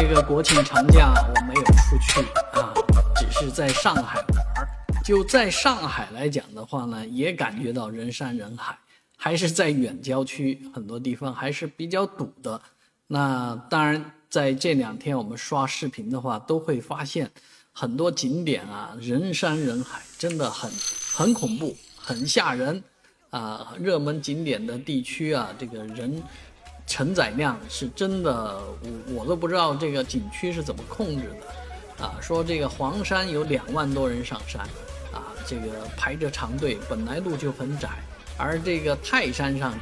这个国庆长假我没有出去啊，只是在上海玩儿。就在上海来讲的话呢，也感觉到人山人海，还是在远郊区很多地方还是比较堵的。那当然，在这两天我们刷视频的话，都会发现很多景点啊人山人海，真的很很恐怖，很吓人啊！热门景点的地区啊，这个人。承载量是真的，我我都不知道这个景区是怎么控制的，啊，说这个黄山有两万多人上山，啊，这个排着长队，本来路就很窄，而这个泰山上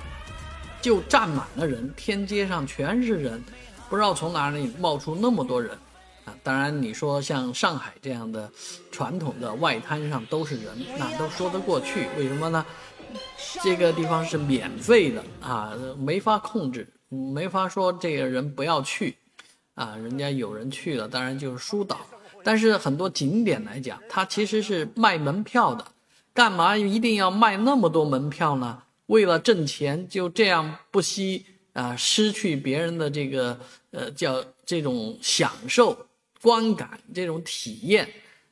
就站满了人，天街上全是人，不知道从哪里冒出那么多人，啊，当然你说像上海这样的传统的外滩上都是人，那都说得过去，为什么呢？这个地方是免费的啊，没法控制。没法说这个人不要去，啊，人家有人去了，当然就是疏导。但是很多景点来讲，它其实是卖门票的，干嘛一定要卖那么多门票呢？为了挣钱，就这样不惜啊，失去别人的这个呃叫这种享受、观感这种体验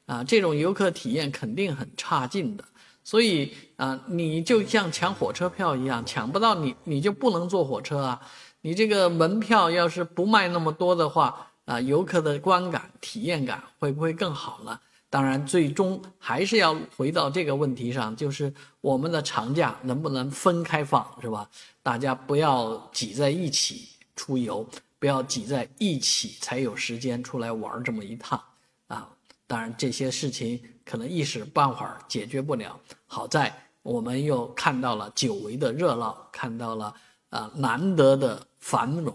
啊，这种游客体验肯定很差劲的。所以啊，你就像抢火车票一样，抢不到你，你就不能坐火车啊。你这个门票要是不卖那么多的话，啊，游客的观感、体验感会不会更好呢？当然，最终还是要回到这个问题上，就是我们的长假能不能分开放，是吧？大家不要挤在一起出游，不要挤在一起才有时间出来玩这么一趟，啊，当然这些事情可能一时半会儿解决不了。好在我们又看到了久违的热闹，看到了啊难得的。繁荣